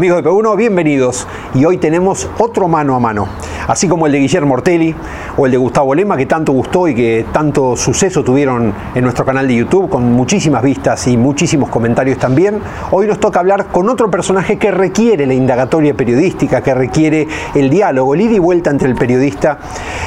Amigos de P1, bienvenidos. Y hoy tenemos otro mano a mano así como el de Guillermo Ortelli o el de Gustavo Lema, que tanto gustó y que tanto suceso tuvieron en nuestro canal de YouTube, con muchísimas vistas y muchísimos comentarios también. Hoy nos toca hablar con otro personaje que requiere la indagatoria periodística, que requiere el diálogo, el ida y vuelta entre el periodista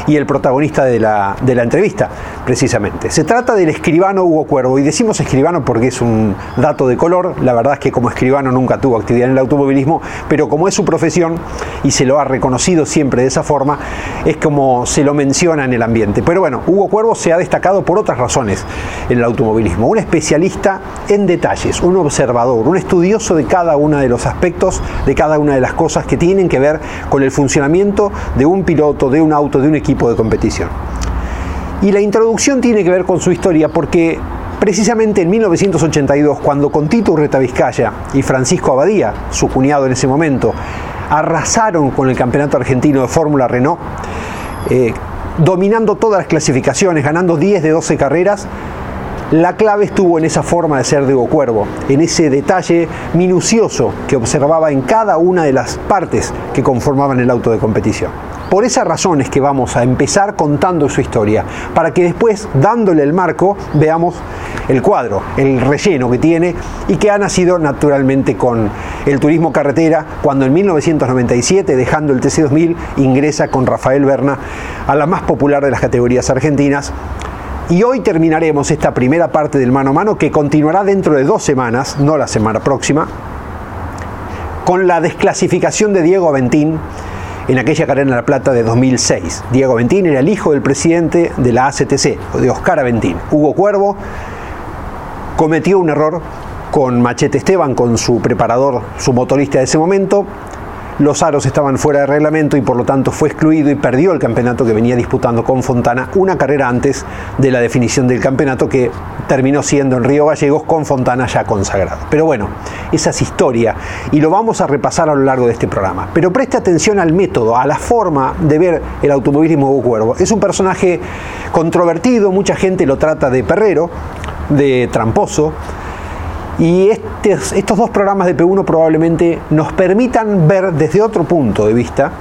y el protagonista de la, de la entrevista, precisamente. Se trata del escribano Hugo Cuervo, y decimos escribano porque es un dato de color, la verdad es que como escribano nunca tuvo actividad en el automovilismo, pero como es su profesión y se lo ha reconocido siempre de esa forma, es como se lo menciona en el ambiente. Pero bueno, Hugo Cuervo se ha destacado por otras razones en el automovilismo. Un especialista en detalles, un observador, un estudioso de cada uno de los aspectos, de cada una de las cosas que tienen que ver con el funcionamiento de un piloto, de un auto, de un equipo de competición. Y la introducción tiene que ver con su historia porque precisamente en 1982, cuando con Tito Urreta Vizcaya y Francisco Abadía, su cuñado en ese momento, arrasaron con el campeonato argentino de Fórmula Renault, eh, dominando todas las clasificaciones, ganando 10 de 12 carreras. La clave estuvo en esa forma de ser de Hugo Cuervo, en ese detalle minucioso que observaba en cada una de las partes que conformaban el auto de competición. Por esa razón es que vamos a empezar contando su historia, para que después, dándole el marco, veamos el cuadro, el relleno que tiene y que ha nacido naturalmente con el turismo carretera, cuando en 1997, dejando el TC2000, ingresa con Rafael Berna a la más popular de las categorías argentinas. Y hoy terminaremos esta primera parte del mano a mano que continuará dentro de dos semanas, no la semana próxima, con la desclasificación de Diego Aventín en aquella carrera en La Plata de 2006. Diego Aventín era el hijo del presidente de la ACTC, de Oscar Aventín. Hugo Cuervo cometió un error con Machete Esteban, con su preparador, su motorista de ese momento, los aros estaban fuera de reglamento y por lo tanto fue excluido y perdió el campeonato que venía disputando con Fontana una carrera antes de la definición del campeonato que terminó siendo en Río Gallegos con Fontana ya consagrado. Pero bueno, esa es historia y lo vamos a repasar a lo largo de este programa. Pero preste atención al método, a la forma de ver el automovilismo Hugo Cuervo. Es un personaje controvertido, mucha gente lo trata de perrero, de tramposo, y estos dos programas de P1 probablemente nos permitan ver desde otro punto de vista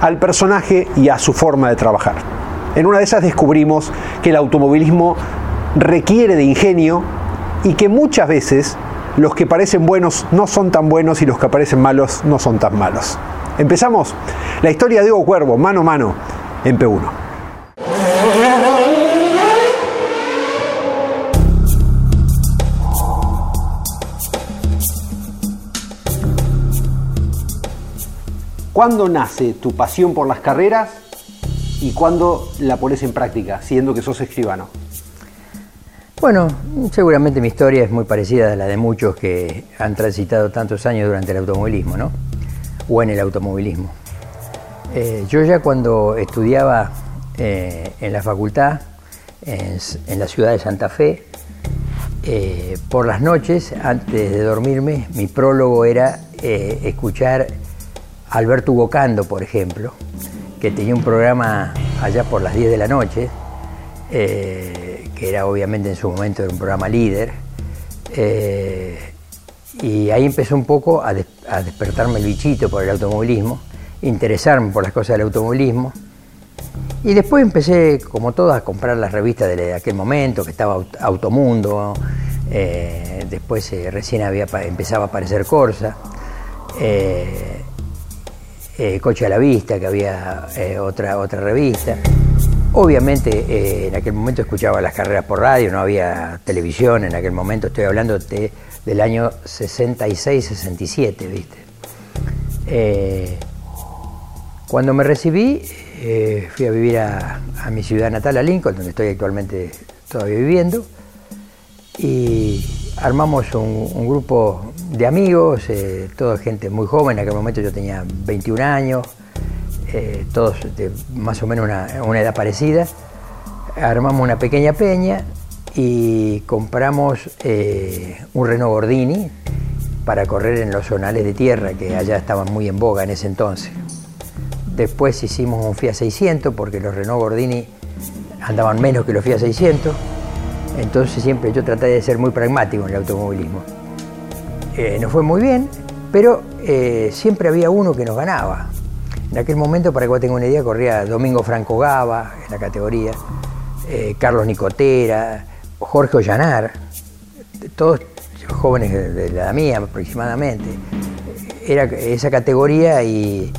al personaje y a su forma de trabajar. En una de esas descubrimos que el automovilismo requiere de ingenio y que muchas veces los que parecen buenos no son tan buenos y los que parecen malos no son tan malos. Empezamos la historia de Hugo Cuervo, mano a mano, en P1. ¿Cuándo nace tu pasión por las carreras y cuándo la pones en práctica, siendo que sos escribano? Bueno, seguramente mi historia es muy parecida a la de muchos que han transitado tantos años durante el automovilismo, ¿no? O en el automovilismo. Eh, yo ya cuando estudiaba eh, en la facultad, en, la ciudad de Santa Fe, eh, por las noches, antes de dormirme, mi prólogo era escuchar Alberto Bocando, por ejemplo, que tenía un programa allá por las 10 de la noche, eh, que era obviamente en su momento un programa líder, eh, y ahí empezó un poco a, despertarme el bichito por el automovilismo, interesarme por las cosas del automovilismo, y después empecé, como todas, a comprar las revistas de aquel momento, que estaba Automundo, eh, después recién había, empezaba a aparecer Corsa. Coche a la Vista, que había eh, otra, otra revista. Obviamente eh, en aquel momento escuchaba las carreras por radio, no había televisión en aquel momento, estoy hablando del año 66-67, ¿viste? Eh, cuando me recibí, eh, fui a vivir a, mi ciudad natal, a Lincoln, donde estoy actualmente todavía viviendo, y armamos un, grupo de amigos, toda gente muy joven, en aquel momento yo tenía 21 años, eh, todos de más o menos una, edad parecida, armamos una pequeña peña y compramos eh, un Renault Gordini para correr en los zonales de tierra que allá estaban muy en boga en ese entonces. Después hicimos un Fiat 600 porque los Renault Gordini andaban menos que los Fiat 600. Entonces siempre yo traté de ser muy pragmático en el automovilismo. Eh, nos fue muy bien, pero siempre había uno que nos ganaba. En aquel momento, para que vos tengas una idea, corría Domingo Franco Gava en la categoría, eh, Carlos Nicotera, Jorge Ollanar, todos jóvenes de la mía aproximadamente. Era esa categoría y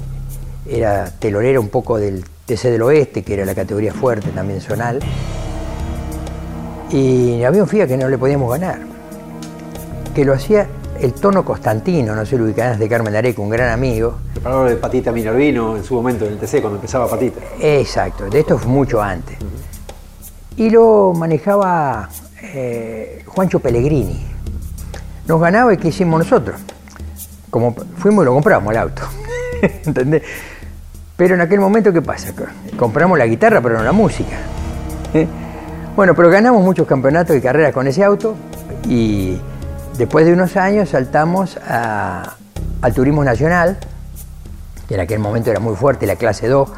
era telorera un poco del TC del Oeste, que era la categoría fuerte también zonal. Y había un FIA que no le podíamos ganar, que lo hacía el tono Constantino, no sé lo ubicarás de Carmen Areco, un gran amigo. Preparador de Patita Minervino en su momento en el TC, cuando empezaba Patita. Exacto, de esto fue mucho antes. Y lo manejaba eh, Juancho Pellegrini. Nos ganaba y ¿qué hicimos nosotros? Como fuimos y lo compramos el auto. ¿Entendés? Pero en aquel momento, ¿qué pasa? Compramos la guitarra, pero no la música. ¿Eh? Bueno, pero ganamos muchos campeonatos y carreras con ese auto y Después de unos años saltamos al turismo nacional, que en aquel momento era muy fuerte, la clase 2,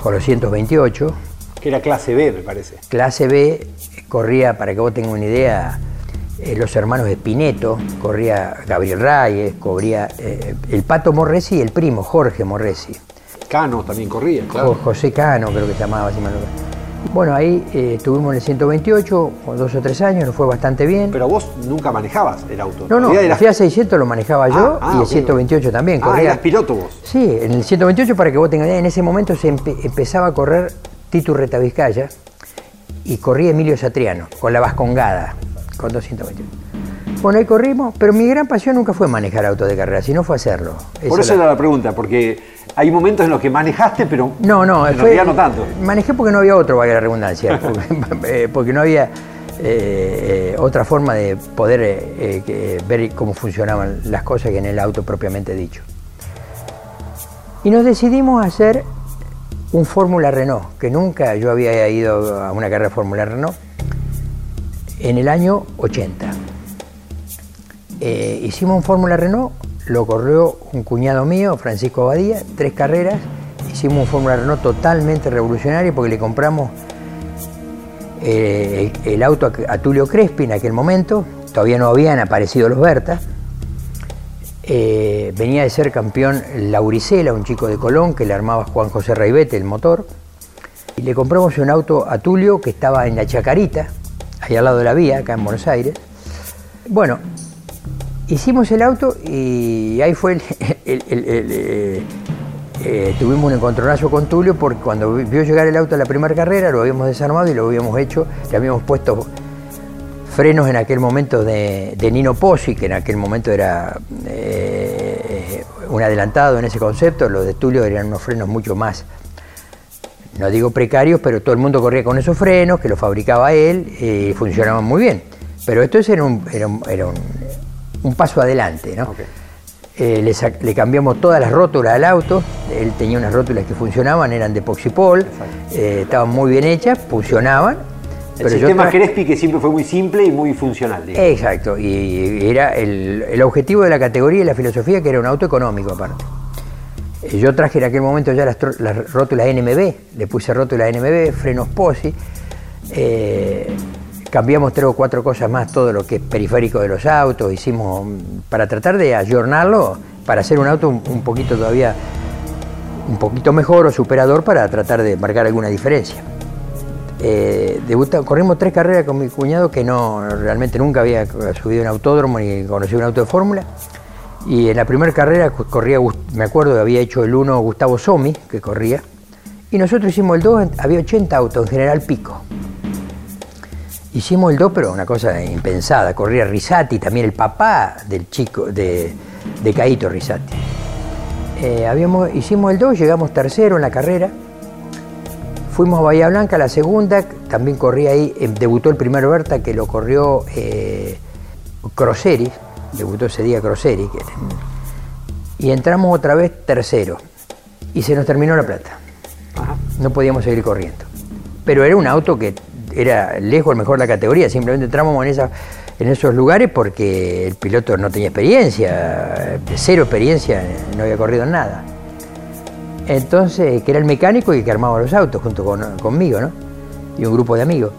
con los 128. Que era clase B, me parece. Clase B corría, para que vos tengas una idea, eh, los hermanos Espineto, corría Gabriel Reyes, corría eh, el Pato Morresi y el primo, Jorge Morresi. Cano también corría, claro. José Cano creo que se llamaba, si me bueno, ahí eh, estuvimos en el 128, dos o tres años, nos fue bastante bien. Pero vos nunca manejabas el auto. No, no, el Fiat 600 lo manejaba yo ah, y el 128 ah, también. Ah, eras piloto vos. Sí, en el 128, para que vos tengas idea, en ese momento se empezaba a correr Tito Retavizcaya y corría Emilio Satriano, con la Vascongada, con 228. Bueno, ahí corrimos, pero mi gran pasión nunca fue manejar auto de carrera, sino fue hacerlo. Por eso era la pregunta, porque hay momentos en los que manejaste, pero no, no, en fue, no tanto. Manejé porque no había otro, valga la redundancia, porque, eh, no había eh, otra forma de poder eh, ver cómo funcionaban las cosas que en el auto propiamente dicho. Y nos decidimos a hacer un Fórmula Renault, que nunca yo había ido a una carrera de Fórmula Renault, en el año 80. hicimos un Fórmula Renault lo corrió un cuñado mío, Francisco Abadía, tres carreras. Hicimos un Fórmula Renault totalmente revolucionario porque le compramos eh, el, auto a, Tulio Crespi en aquel momento. Todavía no habían aparecido los Berta. Eh, venía de ser campeón Lauricela, un chico de Colón que le armaba Juan José Raibete el motor. Y le compramos un auto a Tulio que estaba en la Chacarita, ahí al lado de la vía, acá en Buenos Aires. Bueno, Hicimos el auto y ahí fue el, eh, eh, tuvimos un encontronazo con Tulio porque cuando vio llegar el auto a la primera carrera lo habíamos desarmado y lo habíamos hecho, le habíamos puesto frenos en aquel momento de, Nino Pozzi, que en aquel momento era eh, un adelantado en ese concepto, los de Tulio eran unos frenos mucho más, no digo precarios, pero todo el mundo corría con esos frenos, que los fabricaba él y funcionaban muy bien. Pero esto era era un paso adelante, ¿no? Eh, le, cambiamos todas las rótulas al auto, él tenía unas rótulas que funcionaban, eran de Poxipol, eh, estaban muy bien hechas, funcionaban. El sistema Crespi que siempre fue muy simple y muy funcional. Exacto, y era el, objetivo de la categoría y la filosofía que era un auto económico aparte. Eh, yo traje en aquel momento ya las, rótulas NMB, le puse rótulas NMB, frenos POSI, cambiamos tres o cuatro cosas más, todo lo que es periférico de los autos, hicimos para tratar de ayornarlo, para hacer un auto un, poquito todavía, un poquito mejor o superador para tratar de marcar alguna diferencia. Eh, corrimos tres carreras con mi cuñado que no realmente nunca había subido un autódromo ni conocido un auto de fórmula. Y en la primera carrera corría, me acuerdo, había hecho el uno Gustavo Somi, que corría, Y nosotros hicimos el 2, había 80 autos, en general pico. Hicimos el 2, pero una cosa impensada. Corría Risati, también el papá del chico, de, de Caito Risati. Eh, habíamos, hicimos el 2, llegamos tercero en la carrera. Fuimos a Bahía Blanca, la segunda, también corría ahí, eh, debutó el primer Berta que lo corrió eh, Croseri, debutó ese día Croseri, y entramos otra vez tercero, y se nos terminó la plata. No podíamos seguir corriendo. Pero era un auto que era lejos mejor la categoría, simplemente entramos en, esa, en esos lugares porque el piloto no tenía experiencia, cero experiencia, no había corrido en nada. Entonces, que era el mecánico y que armaba los autos junto conmigo, ¿no? Y un grupo de amigos.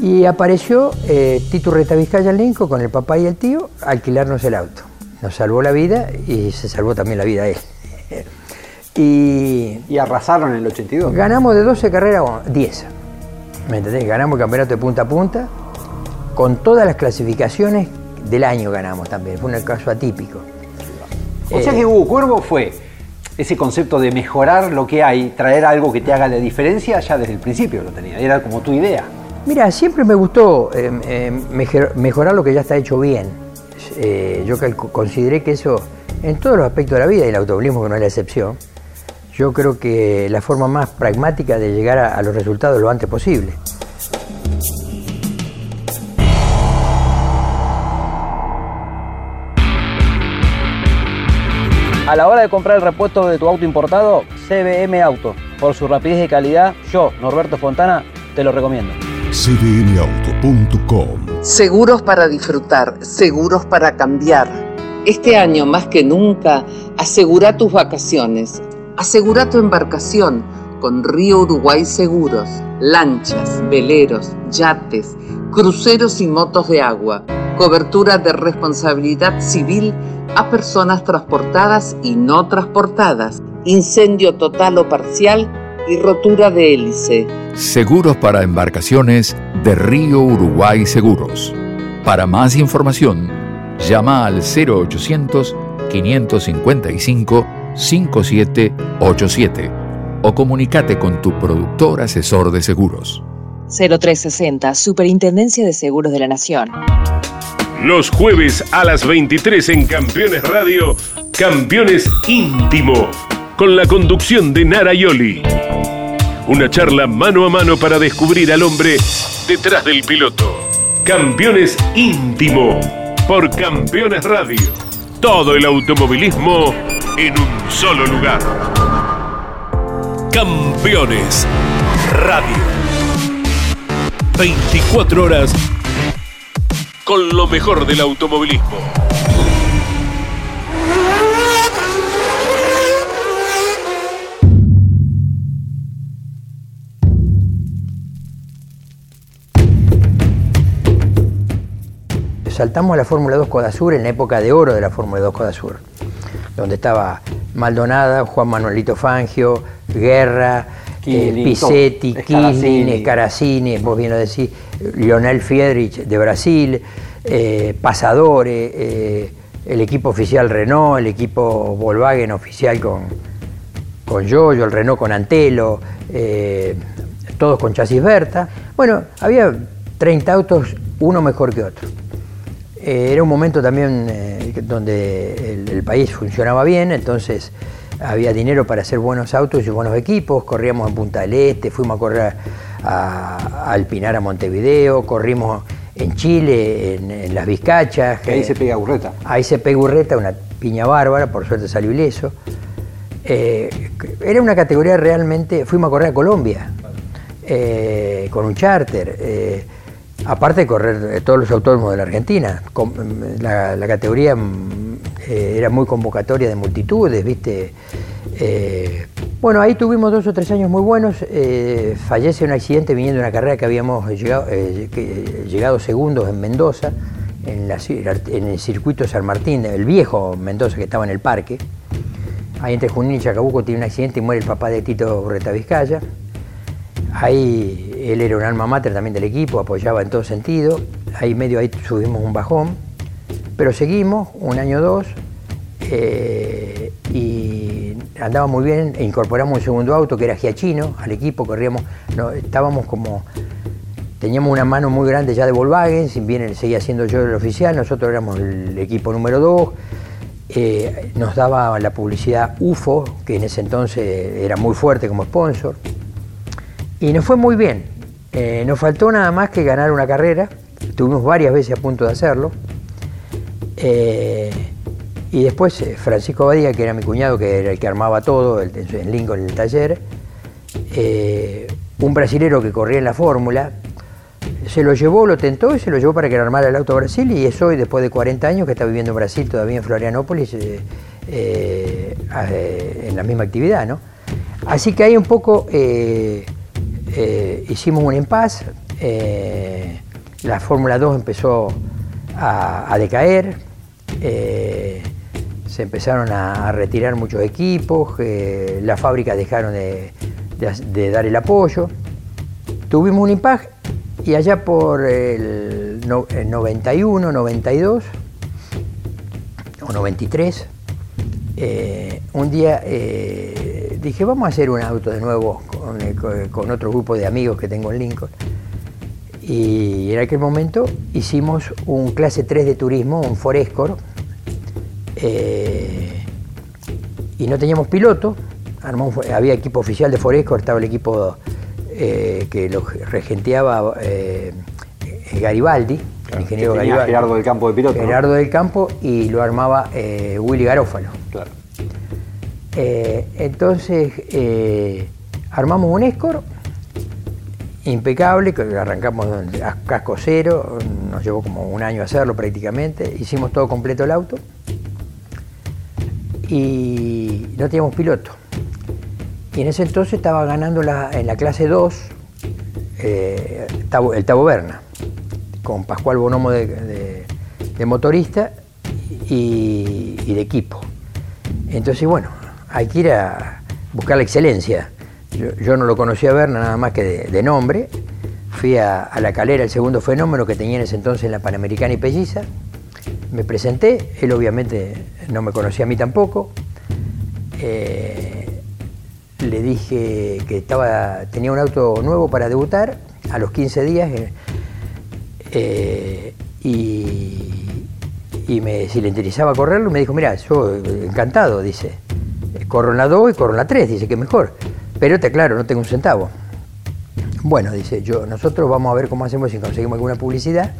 Y apareció eh, Tito Reta Vizcaya Linco con el papá y el tío a alquilarnos el auto. Nos salvó la vida y se salvó también la vida él. y, y arrasaron en el 82. Ganamos de 12 carreras 10. ¿Me entendés? Ganamos el campeonato de punta a punta. Con todas las clasificaciones del año ganamos también. Fue un caso atípico. O sea que eh, Hugo Cuervo fue ese concepto de mejorar lo que hay, traer algo que te haga la diferencia, ya desde el principio lo tenía, era como tu idea. Mira, siempre me gustó eh, eh, mejorar lo que ya está hecho bien. Yo consideré que eso, en todos los aspectos de la vida, y el automovilismo que no es la excepción, yo creo que la forma más pragmática de llegar a los resultados lo antes posible. A la hora de comprar el repuesto de tu auto importado, CBM Auto. Por su rapidez y calidad, yo, Norberto Fontana, te lo recomiendo. cbmauto.com Seguros para disfrutar, seguros para cambiar. Este año más que nunca, asegura tus vacaciones. Asegura tu embarcación con Río Uruguay Seguros. Lanchas, veleros, yates, cruceros y motos de agua. Cobertura de responsabilidad civil a personas transportadas y no transportadas, incendio total o parcial y rotura de hélice. Seguros para embarcaciones de Río Uruguay Seguros. Para más información, llama al 0800 555 5787 o comunícate con tu productor asesor de seguros. 0360, Superintendencia de Seguros de la Nación. Los jueves a las 23 en Campeones Radio, Campeones Íntimo, con la conducción de Nara Yoli. Una charla mano a mano para descubrir al hombre detrás del piloto. Campeones Íntimo, por Campeones Radio. Todo el automovilismo en un solo lugar. Campeones Radio. 24 horas con lo mejor del automovilismo. Saltamos a la Fórmula 2 Codasur en la época de oro de la Fórmula 2 Codasur, donde estaba Maldonada, Juan Manuelito Fangio, Guerra, eh, Pisetti, Kisling, Scaracini, vos bien lo decís, Lionel Fiedrich de Brasil, eh, Pasadores, eh, el equipo oficial Renault, el equipo Volkswagen oficial con, con Yoyo, el Renault con Antelo, todos con chasis Berta. Bueno, había 30 autos, uno mejor que otro. Era un momento también donde el país funcionaba bien, entonces había dinero para hacer buenos autos y buenos equipos, corríamos en Punta del Este, fuimos a correr a, Alpinar a Montevideo, corrimos en Chile, en, las Vizcachas. ahí se pega Urreta. Ahí se pega Urreta, una piña bárbara, por suerte salió ileso. Eh, era una categoría realmente, fuimos a correr a Colombia eh, con un charter. Eh, aparte de correr todos los autónomos de la Argentina, la categoría eh, era muy convocatoria de multitudes, ¿viste? Eh, bueno, ahí tuvimos dos o tres años muy buenos. Eh, fallece un accidente viniendo de una carrera que habíamos llegado, llegado segundos en Mendoza, en, el circuito San Martín, el viejo Mendoza que estaba en el parque. Ahí entre Junín y Chacabuco tiene un accidente y muere el papá de Tito Urreta Vizcaya. Ahí él era un alma mater también del equipo, apoyaba en todo sentido. Ahí medio ahí subimos un bajón. Pero seguimos, un año o dos, eh, y andaba muy bien, e incorporamos un segundo auto que era Giachino al equipo, corríamos, estábamos como, teníamos una mano muy grande ya de Volkswagen, si bien seguía siendo yo el oficial, nosotros éramos el equipo número 2, eh, nos daba la publicidad UFO, que en ese entonces era muy fuerte como sponsor, y nos fue muy bien. Eh, nos faltó nada más que ganar una carrera, estuvimos varias veces a punto de hacerlo. Eh, y después eh, Francisco Badía, que era mi cuñado, que era el que armaba todo el, en Lincoln, en el taller, un brasilero que corría en la fórmula, se lo llevó, lo tentó y se lo llevó para que armara el auto Brasil y es hoy, después de 40 años, que está viviendo en Brasil, todavía en Florianópolis, en la misma actividad. ¿no? Así que ahí un poco hicimos un impas, la Fórmula 2 empezó a, decaer, eh, se empezaron a, retirar muchos equipos, las fábricas dejaron de, dar el apoyo. Tuvimos un impact y allá por el, 91, 92 o 93, eh, un día eh, dije, vamos a hacer un auto de nuevo con, con otro grupo de amigos que tengo en Lincoln. Y en aquel momento hicimos un clase 3 de turismo, un Forescore, eh, y no teníamos piloto, había equipo oficial de Forescore, estaba el equipo eh, que lo regenteaba eh, Garibaldi, el ingeniero Garibaldi. Gerardo del Campo de piloto. Gerardo del Campo y lo armaba Willy Garófalo. Claro. entonces armamos un Escort impecable, que arrancamos a casco cero, nos llevó como un año hacerlo prácticamente, hicimos todo completo el auto y no teníamos piloto. Y en ese entonces estaba ganando en la clase 2 eh, el Tabo Berna, con Pascual Bonomo de, motorista y de equipo. Entonces, bueno, hay que ir a buscar la excelencia. Yo, no lo conocía a Berna nada más que de, nombre. Fui a, La Calera, el segundo fenómeno que tenía en ese entonces en la Panamericana y Pelliza. Me presenté, él obviamente no me conocía a mí tampoco. Eh, le dije que estaba, tenía un auto nuevo para debutar a los 15 días eh, eh, y, me, si le interesaba correrlo, me dijo, mira, yo encantado, dice, corro en la 2 y corro en la 3, dice que mejor. Pero te claro, no tengo un centavo. Bueno, dice, yo, nosotros vamos a ver cómo hacemos si conseguimos alguna publicidad,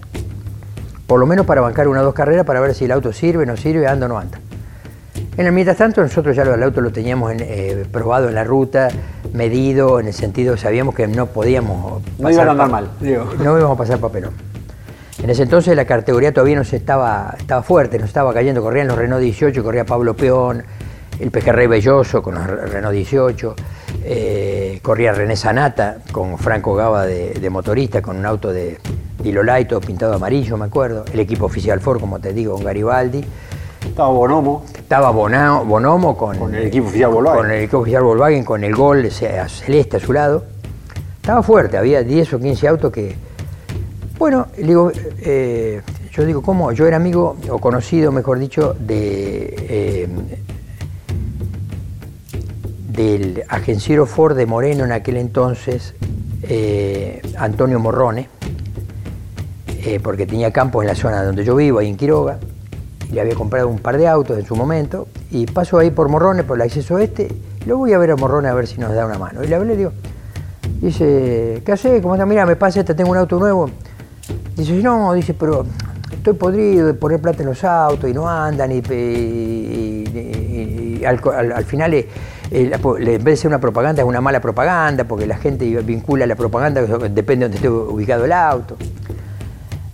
por lo menos para bancar una o dos carreras para ver si el auto sirve, no sirve, anda o no anda. En el mientras tanto, nosotros ya el auto lo teníamos eh, probado en la ruta, medido, en el sentido, sabíamos que no podíamos. No iba a andar mal, No íbamos a pasar papelón. En ese entonces la categoría todavía no se estaba, estaba fuerte, no estaba cayendo, corrían los Renault 18, corría Pablo Peón, el Pejerrey Belloso con los Renault 18. Eh, corría René Sanata con Franco Gava de, motorista, con un auto de Dilolaito pintado amarillo, me acuerdo. El equipo oficial Ford, como te digo, con Garibaldi. Estaba Bonomo. Estaba Bonomo con, el equipo oficial Volkswagen. Con el equipo oficial Volkswagen, con el gol celeste a su lado. Estaba fuerte, había 10 o 15 autos que. Bueno, digo, eh, yo digo, ¿cómo? Yo era amigo, o conocido, mejor dicho, de eh, del agenciero Ford de Moreno en aquel entonces, eh, Antonio Morrone, eh, porque tenía campo en la zona donde yo vivo, ahí en Quiroga, y le había comprado un par de autos en su momento, y paso ahí por Morrone, por el acceso este, y luego voy a ver a Morrone a ver si nos da una mano. Y le hablé, le digo, dice, ¿qué hace? ¿Cómo está? Mira, me pasa este, tengo un auto nuevo. Dice, no, dice, pero estoy podrido de poner plata en los autos y no andan y, al, final en vez de ser una propaganda es una mala propaganda porque la gente vincula la propaganda, depende de donde esté ubicado el auto.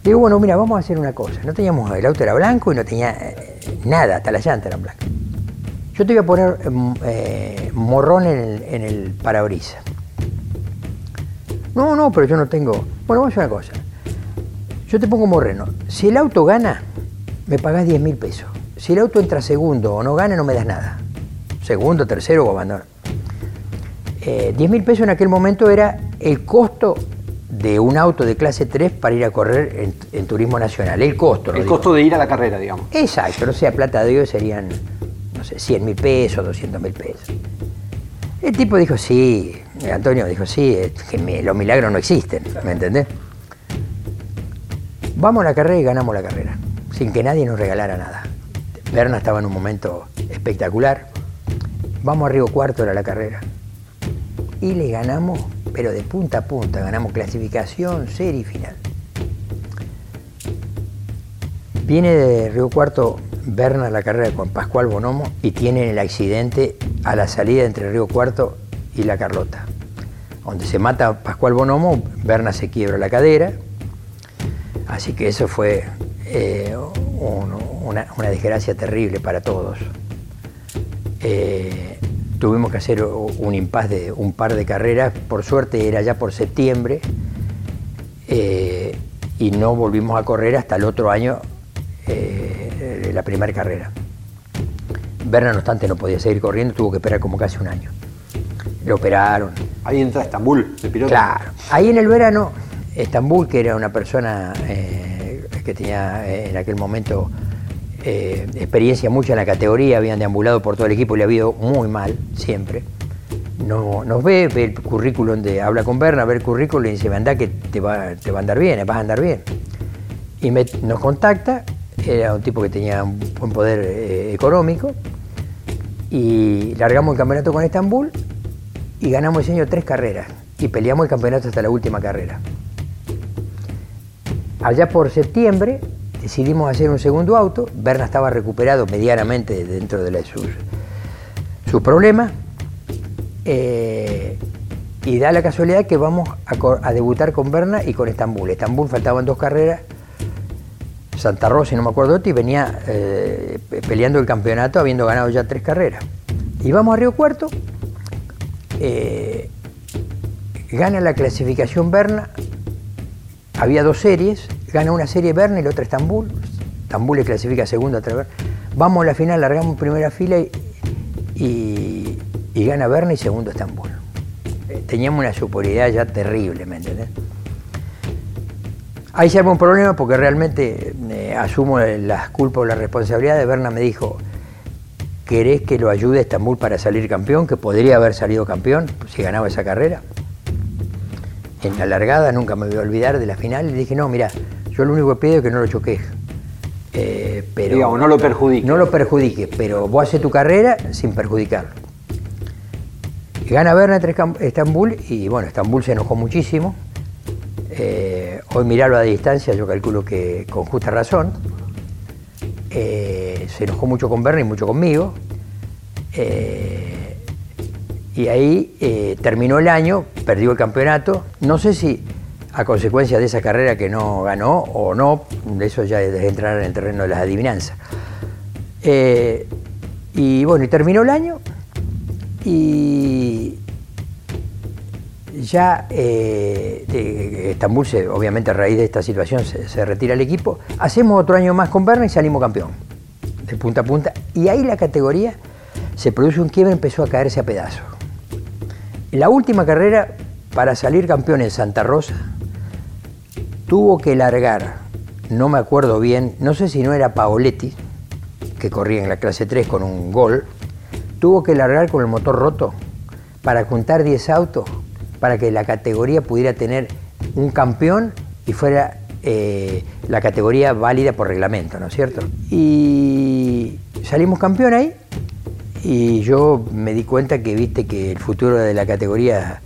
Digo, bueno, mira, vamos a hacer una cosa. No teníamos, el auto era blanco y no tenía eh, nada, hasta las llantas eran blancas. Yo te voy a poner mm, eh, morrón en el, en el parabrisas. No, no, pero yo no tengo. Bueno, vamos a hacer una cosa. Yo te pongo morreno. Si el auto gana, me pagás 10 mil pesos. Si el auto entra segundo o no gana, no me das nada segundo, tercero o abandono. Eh, 10 mil pesos en aquel momento era el costo de un auto de clase 3 para ir a correr en, turismo nacional. El costo. El costo de ir a la carrera, digamos. Exacto, no sea plata de hoy serían, no sé, 100 mil pesos, 200 mil pesos. El tipo dijo, sí, Antonio dijo, sí, que los milagros no existen, ¿me entendés? Vamos a la carrera y ganamos la carrera, sin que nadie nos regalara nada. Berna estaba en un momento espectacular. Vamos a Río Cuarto, era la carrera. Y le ganamos, pero de punta a punta, ganamos clasificación, serie y final. Viene de Río Cuarto Berna la carrera con Pascual Bonomo y tienen el accidente a la salida entre Río Cuarto y La Carlota. Donde se mata Pascual Bonomo, Berna se quiebra la cadera. Así que eso fue eh, una, desgracia terrible para todos. Eh, tuvimos que hacer un impas de un par de carreras, por suerte era ya por septiembre, eh, y no volvimos a correr hasta el otro año la primera carrera. Berna, no obstante, no podía seguir corriendo, tuvo que esperar como casi un año. Lo operaron. Ahí entra Estambul, el piloto. Claro. Ahí en el verano, Estambul, que era una persona eh, que tenía eh, en aquel momento eh, experiencia mucha en la categoría, habían deambulado por todo el equipo y le había ido muy mal, siempre. No, nos ve, ve el currículum de, habla con Berna, ve el currículum y dice, anda que te va, te va a andar bien, vas a andar bien. Y nos contacta era un tipo que tenía un buen poder eh, económico y largamos el campeonato con Estambul y ganamos ese año tres carreras y peleamos el campeonato hasta la última carrera. Allá por septiembre decidimos hacer un segundo auto, Berna estaba recuperado medianamente dentro de sus, su problemas eh, y da la casualidad que vamos a, debutar con Berna y con Estambul. Estambul faltaban dos carreras. Santa Rosa y no me acuerdo y venía eh, peleando el campeonato habiendo ganado ya tres carreras. Y vamos a Río Cuarto, eh, gana la clasificación Berna, había dos series, gana una serie Berna y la otra Estambul, Estambul le clasifica segunda a Vamos a la final, largamos primera fila y, gana Berna y segundo Estambul. Eh, teníamos una superioridad ya terrible, ¿me entendés? Ahí se un problema porque realmente eh, asumo las culpas o la responsabilidad de Berna me dijo, ¿querés que lo ayude Estambul para salir campeón? Que podría haber salido campeón si ganaba esa carrera. En la largada nunca me voy a olvidar de la final y dije, no, mira, yo lo único que pido es que no lo choques. Eh, pero, Digamos, no lo perjudique. No lo perjudique, pero vos haces tu carrera sin perjudicarlo. Gana Berna Estambul y bueno, Estambul se enojó muchísimo. Eh, Hoy mirarlo a distancia, yo calculo que con justa razón. Eh, se enojó mucho con Bernie y mucho conmigo. Eh, y ahí terminó el año, perdió el campeonato. No sé si a consecuencia de esa carrera que no ganó o no, eso ya es entrar en el terreno de las adivinanzas. y bueno, y terminó el año y ya eh, Estambul, se, obviamente a raíz de esta situación, se, retira el equipo. Hacemos otro año más con Berna y salimos campeón, de punta a punta. Y ahí la categoría se produce un quiebre, empezó a caerse a pedazos. La última carrera, para salir campeón en Santa Rosa, tuvo que largar, no me acuerdo bien, no sé si no era Paoletti, que corría en la clase 3 con un gol, tuvo que largar con el motor roto para juntar 10 autos para que la categoría pudiera tener un campeón y fuera eh, la categoría válida por reglamento, ¿no es cierto? Y salimos campeón ahí y yo me di cuenta que viste que el futuro de la categoría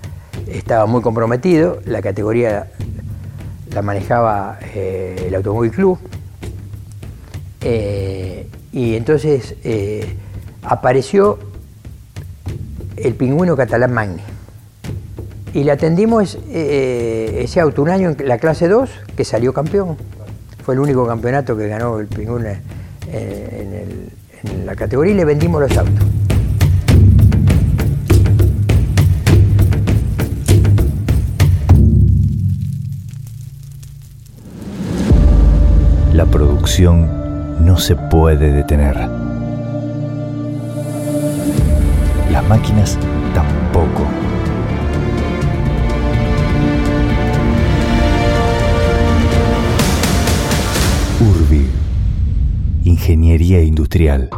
estaba muy comprometido, la categoría la manejaba eh, el Automóvil Club eh, y entonces apareció el pingüino catalán Magni y le atendimos eh, ese auto un año en la clase 2, que salió campeón. Fue el único campeonato que ganó el Pingún en, la categoría y le vendimos los autos. No se puede detener. Las máquinas tampoco. Ingeniería Industrial.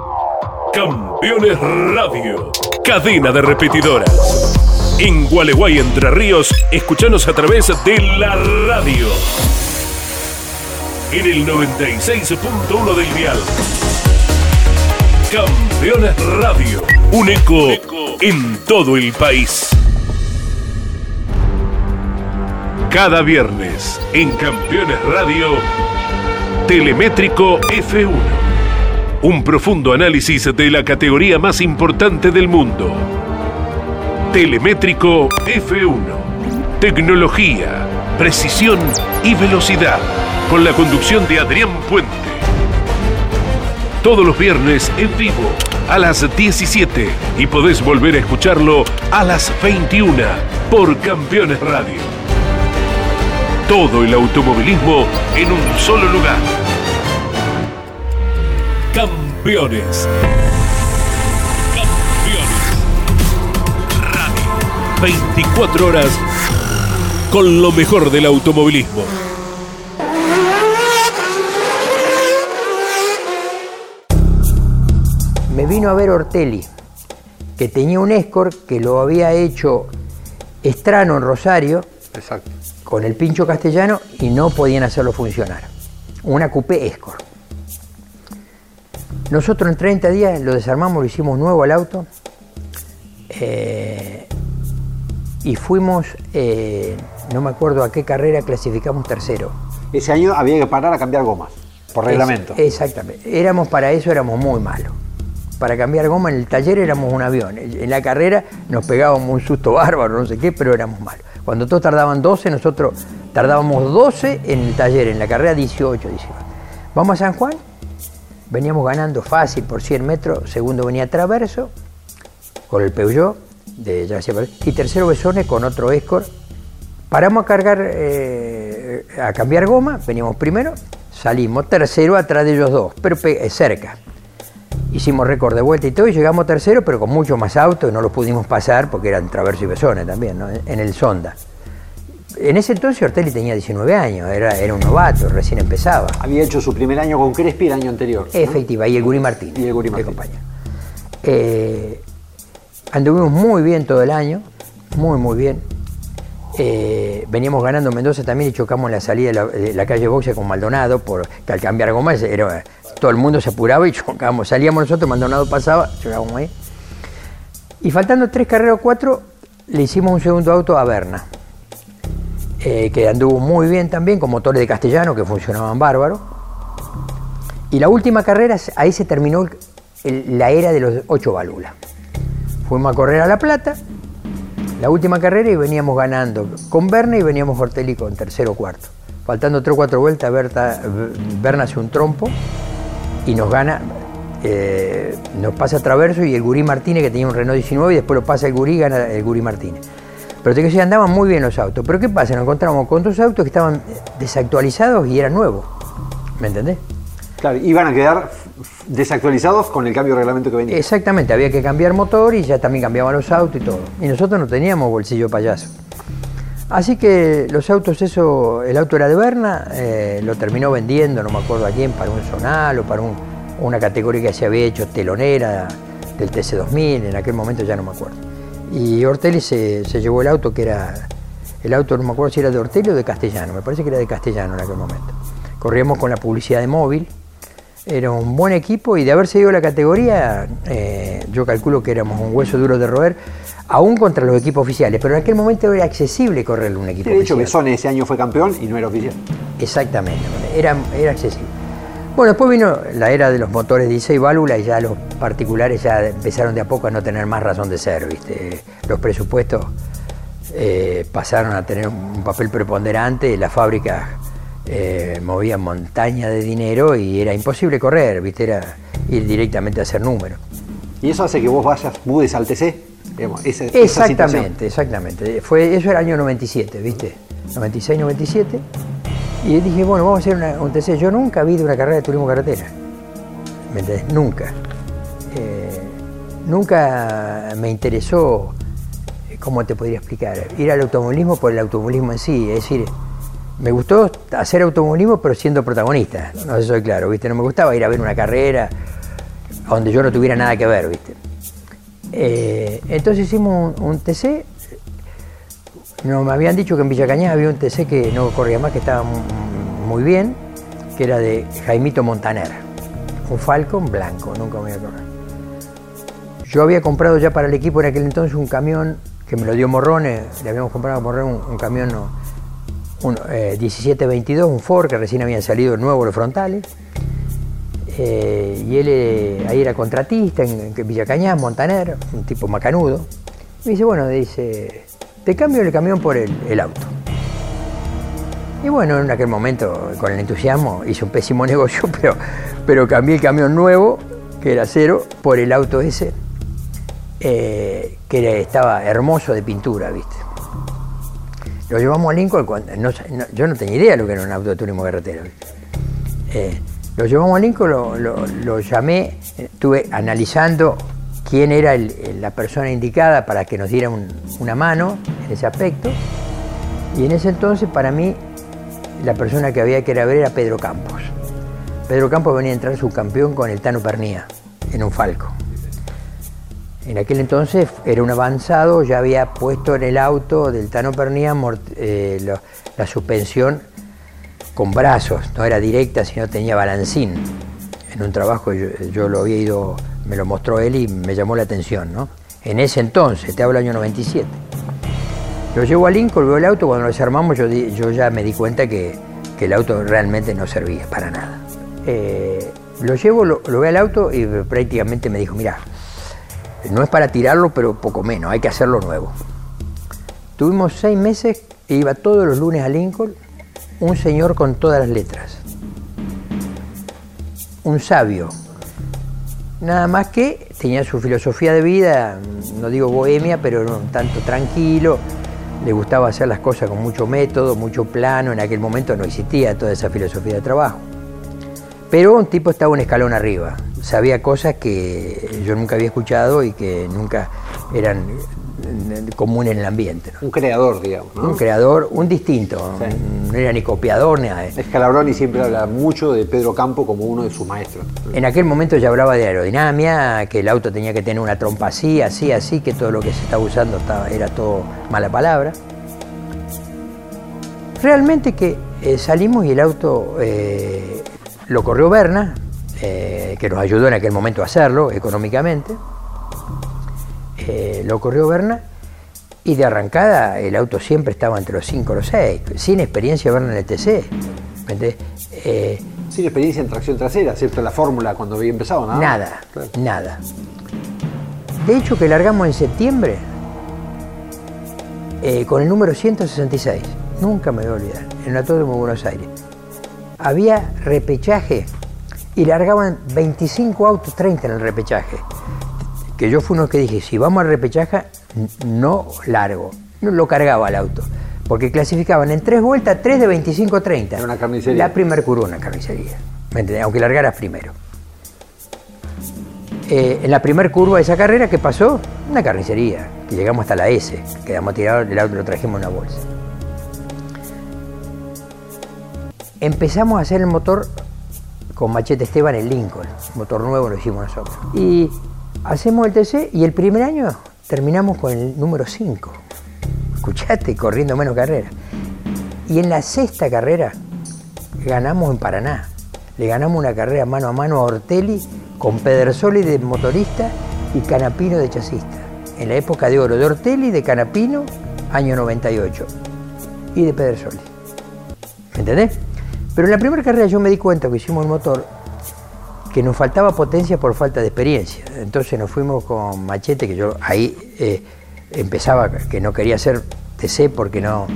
Campeones Radio, cadena de repetidoras. En Gualeguay, Entre Ríos, escuchanos a través de la radio. En el 96.1 del dial. Campeones Radio, un eco en todo el país. Cada viernes en Campeones Radio, Telemétrico F1. Un profundo análisis de la categoría más importante del mundo. Telemétrico F1. Tecnología, precisión y velocidad. Con la conducción de Adrián Puente. Todos los viernes en vivo a las 17 y podés volver a escucharlo a las 21 por Campeones Radio. Todo el automovilismo en un solo lugar. Campeones. Campeones. Radio. 24 horas con lo mejor del automovilismo. Vino a ver Ortelli, que tenía un Escort que lo había hecho Estrano en Rosario Exacto. con el pincho castellano y no podían hacerlo funcionar. Una coupé Escort. Nosotros en 30 días lo desarmamos, lo hicimos nuevo al auto eh, y fuimos, eh, no me acuerdo a qué carrera clasificamos tercero. Ese año había que parar a cambiar gomas, por reglamento. Es- exactamente. Éramos para eso, éramos muy malos. Para cambiar goma en el taller éramos un avión. En la carrera nos pegábamos un susto bárbaro, no sé qué, pero éramos malos. Cuando todos tardaban 12, nosotros tardábamos 12 en el taller, en la carrera 18, 19. Vamos a San Juan, veníamos ganando fácil por 100 metros, segundo venía Traverso, con el Peugeot, de ya y tercero Besones con otro Escort. Paramos a cargar, eh, a cambiar goma, veníamos primero, salimos tercero atrás de ellos dos, pero pe- eh, cerca. Hicimos récord de vuelta y todo, y llegamos tercero, pero con mucho más autos, y no los pudimos pasar porque eran Traverso y Besones también, ¿no? en el Sonda. En ese entonces Ortelli tenía 19 años, era, era un novato, recién empezaba. Había hecho su primer año con Crespi el año anterior. ¿no? Efectiva, y el Guri Martín. Y el Guri de Martín. compañero. Eh, anduvimos muy bien todo el año, muy, muy bien. Eh, veníamos ganando en Mendoza también y chocamos en la salida de la, de la calle Boxe con Maldonado, porque al cambiar gomas era, todo el mundo se apuraba y chocábamos. Salíamos nosotros, Maldonado pasaba, chocábamos ahí. Y faltando tres carreras o cuatro, le hicimos un segundo auto a Berna, eh, que anduvo muy bien también, con motores de castellano que funcionaban bárbaro. Y la última carrera, ahí se terminó la era de los ocho válvulas. Fuimos a correr a La Plata, la última carrera y veníamos ganando con Berna y veníamos Ortelli con tercero o cuarto. Faltando tres o cuatro vueltas, Berta, Berna hace un trompo y nos gana, eh, nos pasa Traverso y el Gurí Martínez que tenía un Renault 19 y después lo pasa el Gurí y gana el Gurí Martínez. Pero te que decir, andaban muy bien los autos. Pero ¿qué pasa? Nos encontramos con dos autos que estaban desactualizados y eran nuevos. ¿Me entendés? Claro, iban a quedar desactualizados con el cambio de reglamento que venía. Exactamente, había que cambiar motor y ya también cambiaban los autos y todo. Y nosotros no teníamos bolsillo payaso. Así que los autos, eso, el auto era de Berna, eh, lo terminó vendiendo, no me acuerdo a quién, para un zonal o para un- una categoría que se había hecho telonera del TC2000, en aquel momento ya no me acuerdo. Y Ortelli se, se llevó el auto que era, el auto no me acuerdo si era de Ortelli o de Castellano, me parece que era de Castellano en aquel momento. Corríamos con la publicidad de móvil, era un buen equipo y de haber seguido la categoría, eh, yo calculo que éramos un hueso duro de roer, aún contra los equipos oficiales, pero en aquel momento era accesible correr un equipo Sí, de hecho. Besone ese año fue campeón y no era oficial. Exactamente, era, era accesible. Bueno, después vino la era de los motores 16 válvulas y ya los particulares ya empezaron de a poco a no tener más razón de ser, ¿viste? Los presupuestos eh, pasaron a tener un papel preponderante, las fábricas eh, movían montaña de dinero y era imposible correr, ¿viste? Era ir directamente a hacer números. Y eso hace que vos vayas, mudes al TC. digamos, esa- esa situación. Exactamente, exactamente. Fue, eso era el año 97, ¿viste? 96, 97. Y dije, bueno, vamos a hacer una- un TC. Yo nunca vi de una carrera de turismo carretera. ¿Me entendés? Nunca. Eh, nunca me interesó, eh, ¿cómo te podría explicar? Ir al automovilismo por el automovilismo en sí. Es decir, me gustó hacer automovilismo pero siendo protagonista. No sé soy claro, ¿viste? No me gustaba ir a ver una carrera donde yo no tuviera nada que ver, ¿viste? Eh, entonces hicimos un, TC. No, me habían dicho que en Villa Cañas había un TC que no corría más, que estaba mu- muy bien, que era de Jaimito Montaner. Un Falcon blanco, nunca me voy a acordar. Yo había comprado ya para el equipo en aquel entonces un camión que me lo dio Morrone, le habíamos comprado a Morrone un, un camión no, un, eh, 1722, un Ford que recién habían salido nuevo los frontales. Eh, y él eh, ahí era contratista en, en Villa Cañas, Montaner, un tipo macanudo. Me dice, bueno, dice, te cambio el camión por el, auto. Y bueno, en aquel momento, con el entusiasmo, hice un pésimo negocio, pero, pero cambié el camión nuevo, que era cero, por el auto ese, que estaba hermoso de pintura, ¿viste? Lo llevamos a Lincoln, yo no tenía idea de lo que era un auto. Eh, lo llevamos a Lincoln, lo, llamé, eh, estuve analizando quién era la persona indicada para que nos diera un- una mano en ese aspecto. Y en ese entonces, para mí, la persona que había que ir a ver era Pedro Campos. Pedro Campos venía a entrar subcampeón con el Tano Pernía en un Falco. En aquel entonces era un avanzado, ya había puesto en el auto del Tano Pernía eh, la suspensión con brazos, no era directa, sino tenía balancín. En un trabajo yo, lo había ido, me lo mostró él y me llamó la atención, ¿no? En ese entonces, te hablo del año 97. Lo llevo a Lincoln, veo el auto, cuando lo desarmamos yo, ya me di cuenta que, el auto realmente no servía para nada. Eh, lo llevo, lo, lo veo al auto y prácticamente me dijo, mira, no es para tirarlo, pero poco menos, hay que hacerlo nuevo. Tuvimos seis meses e iba todos los lunes a Lincoln un señor con todas las letras. Un sabio. Nada más que tenía su filosofía de vida, no digo bohemia, pero era un tanto tranquilo. Le gustaba hacer las cosas con mucho método, mucho plano. En aquel momento no existía toda esa filosofía de trabajo. Pero un tipo estaba un escalón arriba. Sabía cosas que yo nunca había escuchado y que nunca eran eh, comunes en el ambiente. ¿no? Un creador, digamos. ¿no? Un creador, un distinto. No era ni copiador ni nada. Scalabroni siempre habla mucho de Pedro Campo como uno de sus maestros. En aquel momento ya hablaba de aerodinámica, que el auto tenía que tener una trompa así, así, así, que todo lo que se estaba usando estaba- era todo mala palabra. Realmente que eh, salimos y el auto eh, lo corrió Berna, eh, que nos ayudó en aquel momento a hacerlo económicamente. Eh, lo corrió Berna y de arrancada el auto siempre estaba entre los 5 o los 6, sin experiencia Berna en el TC. Eh, Sin experiencia en tracción trasera, excepto la fórmula cuando había empezado, nada. Nada, Claro. nada. De hecho, que largamos en septiembre eh, con el número 166. Nunca me voy a olvidar. En el Autódromo de Buenos Aires. Había repechaje y largaban 25 autos, 30 en el repechaje. Que yo fui uno que dije, si vamos al repechaje, no largo. No lo cargaba el auto. Porque clasificaban en tres vueltas, tres de 25-30. Era una carnicería. La primer curva, una carnicería. ¿Me entendés? Aunque largaras primero. Eh, en la primer curva de esa carrera, ¿qué pasó? Una carnicería, que llegamos hasta la S, quedamos tirados, el auto lo trajimos en una bolsa. Empezamos a hacer el motor con Machete Esteban en Lincoln, motor nuevo lo hicimos nosotros. Y hacemos el TC y el primer año terminamos con el número 5. Escuchaste, corriendo menos carreras. Y en la sexta carrera ganamos en Paraná. Le ganamos una carrera mano a mano a Ortelli con Pedersoli de motorista y Canapino de chasista. En la época de oro de Ortelli, de Canapino, año 98. Y de Pedersoli. ¿Me entendés? Pero en la primera carrera yo me di cuenta que hicimos un motor que nos faltaba potencia por falta de experiencia. Entonces nos fuimos con Machete, que yo ahí eh, empezaba, que no quería hacer TC porque no,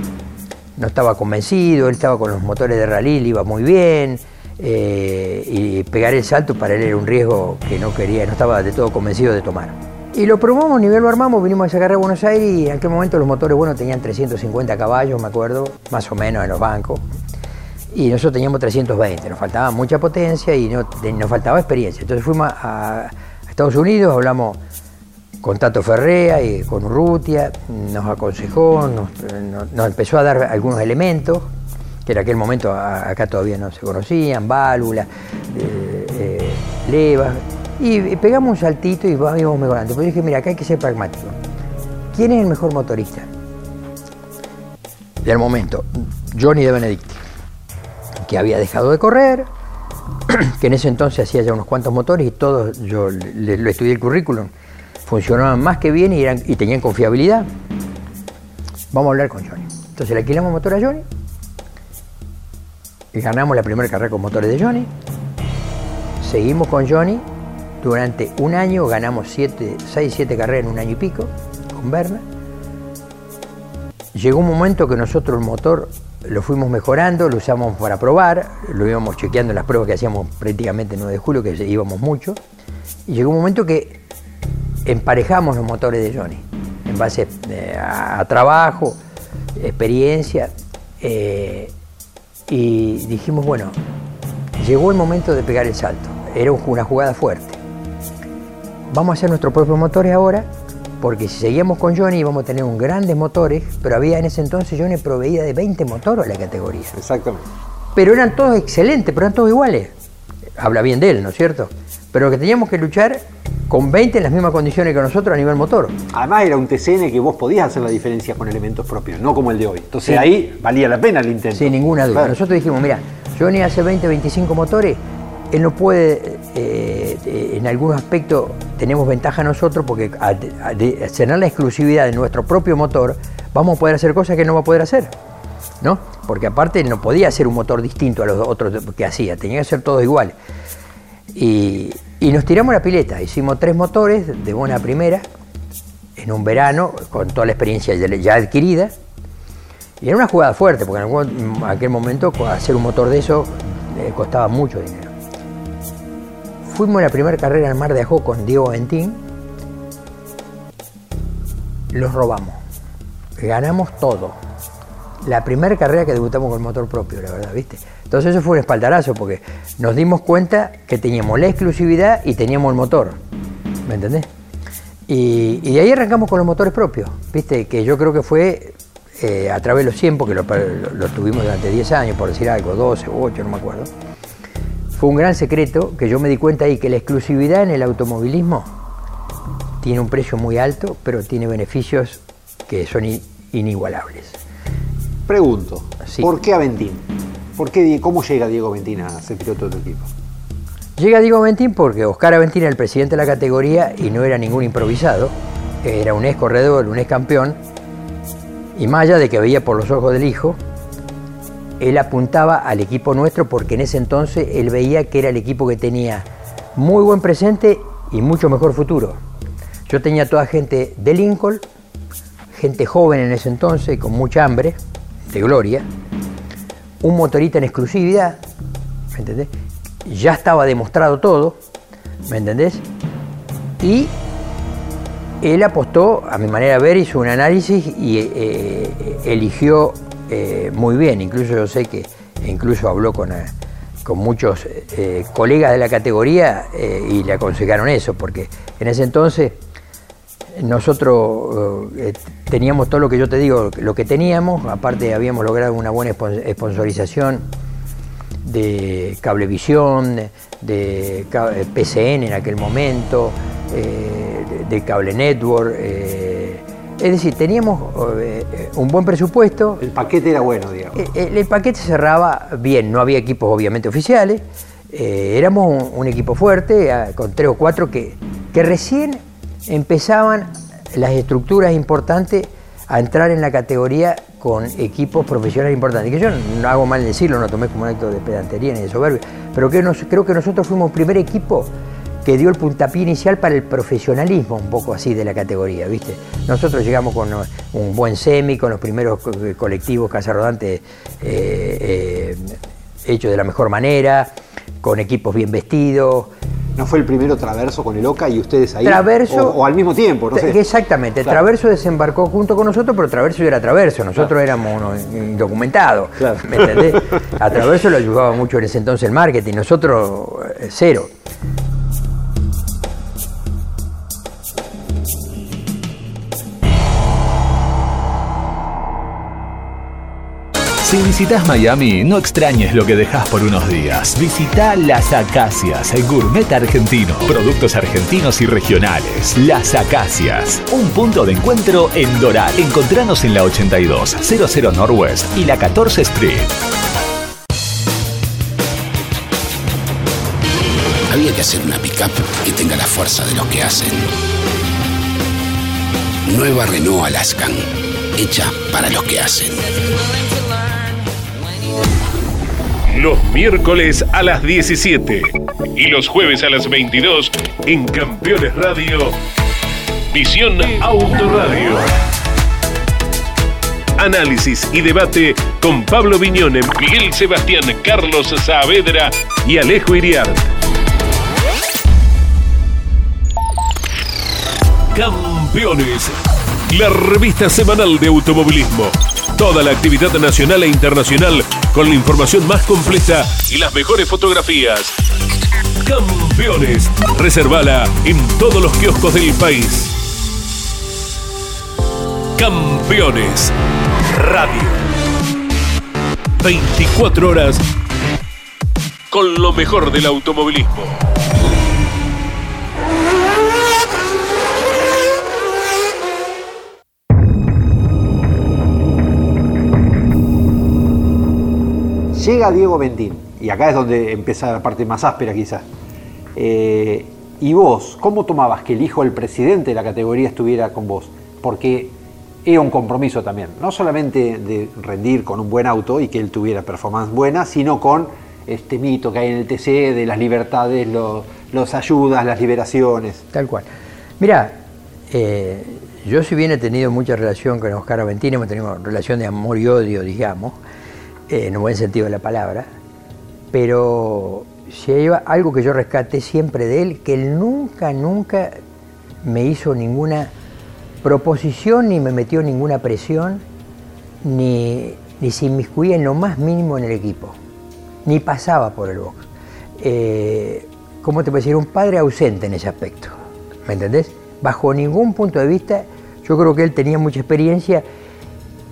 no estaba convencido, él estaba con los motores de rally, le iba muy bien, eh, y pegar el salto para él era un riesgo que no quería, no estaba de todo convencido de tomar. Y lo probamos, nivel lo armamos, vinimos a esa carrera a Buenos Aires y en aquel momento los motores buenos tenían 350 caballos, me acuerdo, más o menos en los bancos. Y nosotros teníamos 320, nos faltaba mucha potencia y no- nos faltaba experiencia. Entonces fuimos a, Estados Unidos, hablamos con Tato Ferrea y con Urrutia, nos aconsejó, nos, empezó a dar algunos elementos que en aquel momento acá todavía no se conocían, válvulas, eh, eh, levas. Y, pegamos un saltito y íbamos mejorando. Pero dije, mira, acá hay que ser pragmático. ¿Quién es el mejor motorista? Del momento, Johnny de Benedicti, había dejado de correr, que en ese entonces hacía ya unos cuantos motores y todos, yo le, le estudié el currículum, funcionaban más que bien y, eran, y tenían confiabilidad. Vamos a hablar con Johnny. Entonces le alquilamos motor a Johnny y ganamos la primera carrera con motores de Johnny. Seguimos con Johnny. Durante un año ganamos 6, 7 carreras en un año y pico con Berna. Llegó un momento que nosotros el motor lo fuimos mejorando, lo usamos para probar, lo íbamos chequeando en las pruebas que hacíamos prácticamente el 9 de julio, que íbamos mucho. Y llegó un momento que emparejamos los motores de Johnny, en base eh, a, trabajo, experiencia. eh, y dijimos, bueno, llegó el momento de pegar el salto. Era un- una jugada fuerte. Vamos a hacer nuestros propios motores ahora, porque si seguíamos con Johnny íbamos a tener un grandes motores, pero había en ese entonces Johnny proveía de 20 motores a la categoría. Exactamente. Pero eran todos excelentes, pero eran todos iguales. Habla bien de él, ¿no es cierto? Pero que teníamos que luchar con 20 en las mismas condiciones que nosotros a nivel motor. Además era un TCN que vos podías hacer la diferencia con elementos propios, no como el de hoy. Entonces Sí. ahí valía la pena el intento. Sin ninguna duda. Claro. Nosotros dijimos, mira, Johnny hace 20, 25 motores, él no puede, eh, eh, en algunos aspectos tenemos ventaja nosotros porque al tener la exclusividad de nuestro propio motor, vamos a poder hacer cosas que no va a poder hacer. ¿No? Porque aparte no podía hacer un motor distinto a los otros que hacía, tenía que ser todos iguales. Y, nos tiramos la pileta, hicimos tres motores de buena primera, en un verano, con toda la experiencia ya adquirida, y era una jugada fuerte, porque en algún- aquel momento hacer un motor de eso eh, costaba mucho dinero. Fuimos a la primera carrera en Mar de Ajó con Diego Ventín, los robamos, ganamos todo. La primera carrera que debutamos con motor propio, la verdad, ¿viste? Entonces eso fue un espaldarazo, porque nos dimos cuenta que teníamos la exclusividad y teníamos el motor, ¿me entendés? Y, de ahí arrancamos con los motores propios, ¿viste? Que yo creo que fue eh, a través de los 100, porque lo, tuvimos durante 10 años, por decir algo, 12 o 8, no me acuerdo. Fue un gran secreto que yo me di cuenta ahí que la exclusividad en el automovilismo tiene un precio muy alto, pero tiene beneficios que son inigualables. Pregunto, Sí. ¿por qué Aventín? ¿Por qué, ¿Cómo llega Diego Aventín a ser piloto de tu equipo? Llega Diego Aventín porque Oscar Aventín era el presidente de la categoría y no era ningún improvisado, era un ex corredor, un ex campeón, y más allá de que veía por los ojos del hijo, él apuntaba al equipo nuestro porque en ese entonces él veía que era el equipo que tenía muy buen presente y mucho mejor futuro. Yo tenía toda gente de Lincoln, gente joven en ese entonces, con mucha hambre, de gloria, un motorista en exclusividad, ¿me entendés? Ya estaba demostrado todo, ¿me entendés? Y él apostó, a mi manera de ver, hizo un análisis y eh, eligió eh, muy bien. Incluso yo sé que incluso habló con, eh, con muchos eh, colegas de la categoría y le aconsejaron eso, porque en ese entonces nosotros teníamos todo lo que yo te digo, lo que teníamos, aparte habíamos logrado una buena sponsorización de Cablevisión, de, PCN en aquel momento, de Cable Network. Es decir, teníamos eh, eh, un buen presupuesto, El paquete era bueno, digamos. eh, eh, el paquete cerraba bien, no había equipos obviamente oficiales, eh, éramos un, un equipo fuerte, con tres o cuatro que, que recién empezaban las estructuras importantes a entrar en la categoría con equipos profesionales importantes. Que yo no hago mal en decirlo, no tomé como un acto de pedantería ni de soberbia, pero que nos- creo que nosotros fuimos el primer equipo que dio el puntapié inicial para el profesionalismo, un poco así de la categoría, ¿viste? Nosotros llegamos con un buen semi, con los primeros co- colectivos Casa Rodante eh, eh, hechos de la mejor manera, con equipos bien vestidos. ¿No fue el primero Traverso con el OCA y ustedes ahí? Traverso. O, o al mismo tiempo, no sé. Exactamente, Claro. Traverso desembarcó junto con nosotros, pero Traverso era Traverso, nosotros éramos unos indocumentados. Claro. ¿Me entendés? A Traverso lo ayudaba mucho en ese entonces el marketing, nosotros eh, cero. Si visitas Miami, no extrañes lo que dejas por unos días. Visita Las Acacias, el gourmet argentino. Productos argentinos y regionales. Las Acacias, un punto de encuentro en Doral. Encontranos en la 82, 00 Northwest y la 14 Street. Había que hacer una pickup que tenga la fuerza de los que hacen. Nueva Renault Alaskan, hecha para los que hacen. Los miércoles a las 17 y los jueves a las 22 en Campeones Radio, Visión Autoradio. Análisis y debate con Pablo Viñone, Miguel Sebastián, Carlos Saavedra y Alejo Iriart. Campeones, la revista semanal de automovilismo. Toda la actividad nacional e internacional con la información más completa y las mejores fotografías. Campeones, reservala en todos los kioscos del país. Campeones, radio. 24 horas con lo mejor del automovilismo. Llega Diego Ventín, y acá es donde empieza la parte más áspera quizás. Eh, y vos, ¿cómo tomabas que el hijo del presidente de la categoría estuviera con vos? Porque era un compromiso también, no solamente de rendir con un buen auto y que él tuviera performance buena, sino con este mito que hay en el TC de las libertades, los, ayudas, las liberaciones. Tal cual. Mira, eh, yo si bien he tenido mucha relación con Oscar Aventini, hemos tenido relación de amor y odio, digamos, en un buen sentido de la palabra, pero si hay algo que yo rescaté siempre de él, que él nunca, nunca me hizo ninguna proposición, ni me metió ninguna presión, ni, ni se inmiscuía en lo más mínimo en el equipo, ni pasaba por el box. Eh, ¿Cómo te puedo decir? Un padre ausente en ese aspecto, ¿me entendés? Bajo ningún punto de vista, yo creo que él tenía mucha experiencia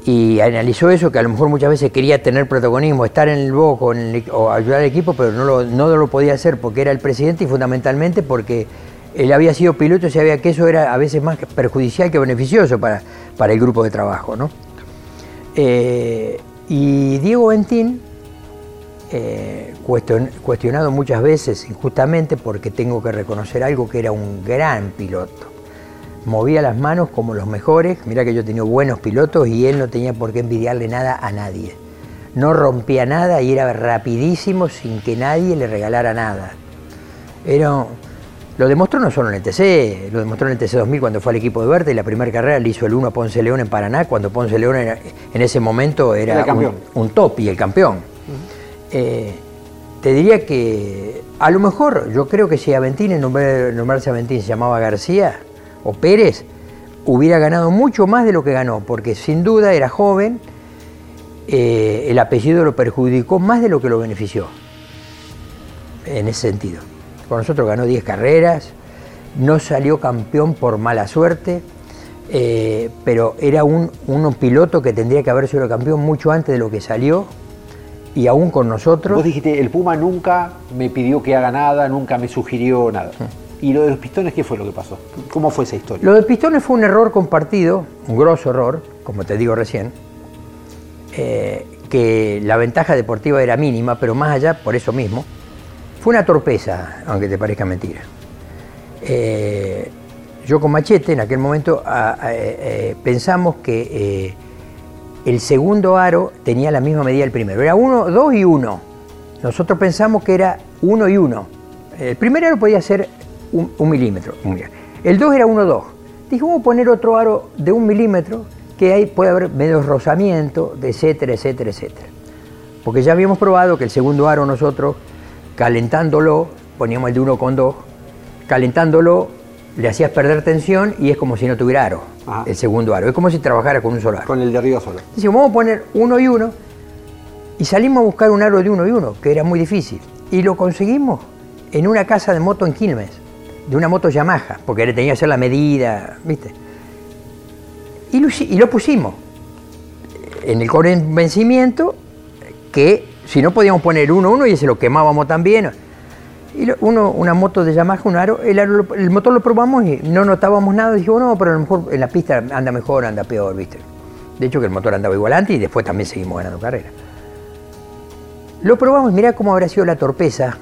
y analizó eso, que a lo mejor muchas veces quería tener protagonismo, estar en el box o, ayudar al equipo, pero no lo, no lo podía hacer porque era el presidente y fundamentalmente porque él había sido piloto y sabía que eso era a veces más perjudicial que beneficioso para, para el grupo de trabajo. ¿no? Eh, y Diego Ventín, eh, cuestionado muchas veces injustamente porque tengo que reconocer algo que era un gran piloto movía las manos como los mejores. Mira que yo tenía buenos pilotos y él no tenía por qué envidiarle nada a nadie. No rompía nada y era rapidísimo sin que nadie le regalara nada. Era, lo demostró no solo en el TC, lo demostró en el TC 2000 cuando fue al equipo de Verde y la primera carrera le hizo el 1 a Ponce León en Paraná, cuando Ponce León en ese momento era un, top y el campeón. Eh, te diría que a lo mejor, yo creo que si Aventín, en nombrarse Aventín se llamaba García, o Pérez, hubiera ganado mucho más de lo que ganó, porque sin duda era joven, eh, el apellido lo perjudicó más de lo que lo benefició, en ese sentido. Con nosotros ganó 10 carreras, no salió campeón por mala suerte, eh, pero era un, un, piloto que tendría que haber sido campeón mucho antes de lo que salió y aún con nosotros. Vos dijiste, el Puma nunca me pidió que haga nada, nunca me sugirió nada. ¿Y lo de los pistones qué fue lo que pasó? ¿Cómo fue esa historia? Lo de pistones fue un error compartido, un grosso error, como te digo recién, eh, que la ventaja deportiva era mínima, pero más allá, por eso mismo, fue una torpeza, aunque te parezca mentira. Eh, yo con Machete en aquel momento eh, pensamos que el segundo aro tenía la misma medida del primero. Era uno, dos y uno. Nosotros pensamos que era uno y uno. El primer aro podía ser un, milímetro. El 2 era 1,2. Dije, vamos a poner otro aro de un milímetro que ahí puede haber medio rozamiento, etcétera, etcétera, etcétera. Porque ya habíamos probado que el segundo aro nosotros, calentándolo, poníamos el de 1,2, calentándolo le hacías perder tensión y es como si no tuviera aro, el segundo aro. Es como si trabajara con un solo aro. Con el de arriba solo. Dice, vamos a poner uno y uno y salimos a buscar un aro de uno y uno, que era muy difícil. Y lo conseguimos en una casa de moto en Quilmes de una moto Yamaha, porque le tenía que hacer la medida, ¿viste? Y lo, pusimos en el convencimiento que si no podíamos poner uno, uno y ese lo quemábamos también. Y uno, una moto de Yamaha, un aro, el, aro el motor lo probamos y no notábamos nada. Dijimos, no, pero a lo mejor en la pista anda mejor, anda peor, ¿viste? De hecho, que el motor andaba igual antes y después también seguimos ganando carreras. Lo probamos, mirá cómo habrá sido la torpeza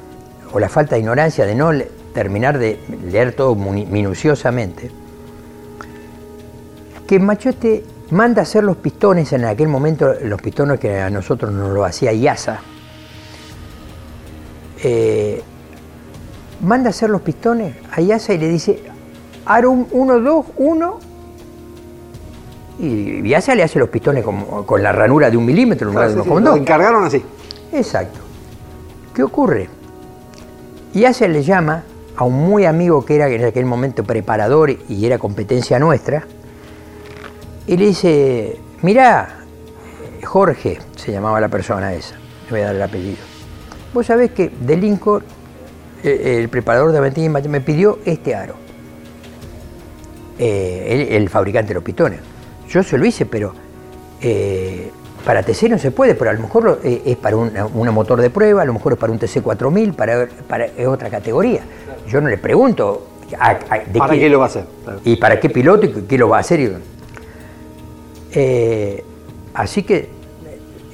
o la falta de ignorancia de no terminar de leer todo minuciosamente. Que Machete manda a hacer los pistones en aquel momento, los pistones que a nosotros nos lo hacía IASA. Eh, manda a hacer los pistones a IASA y le dice, aro 1, 2, 1. Y IASA le hace los pistones como- con la ranura de un milímetro en lugar Claro, de sí, uno sí, con lo dos. encargaron así. Exacto. ¿Qué ocurre? IASA le llama a un muy amigo que era en aquel momento preparador y era competencia nuestra, y le dice, mirá, Jorge, se llamaba la persona esa, le voy a dar el apellido. Vos sabés que de eh, el preparador de Aventín me pidió este aro. Eh, el, fabricante de los pistones. Yo se lo hice, pero eh, para TC no se puede, pero a lo mejor eh, es para un, un motor de prueba, a lo mejor es para un TC 4000, para, para es otra categoría. Yo no le pregunto a- a- de ¿Para qué lo va a hacer? Claro. y para qué piloto y qué lo va a hacer. Eh, así que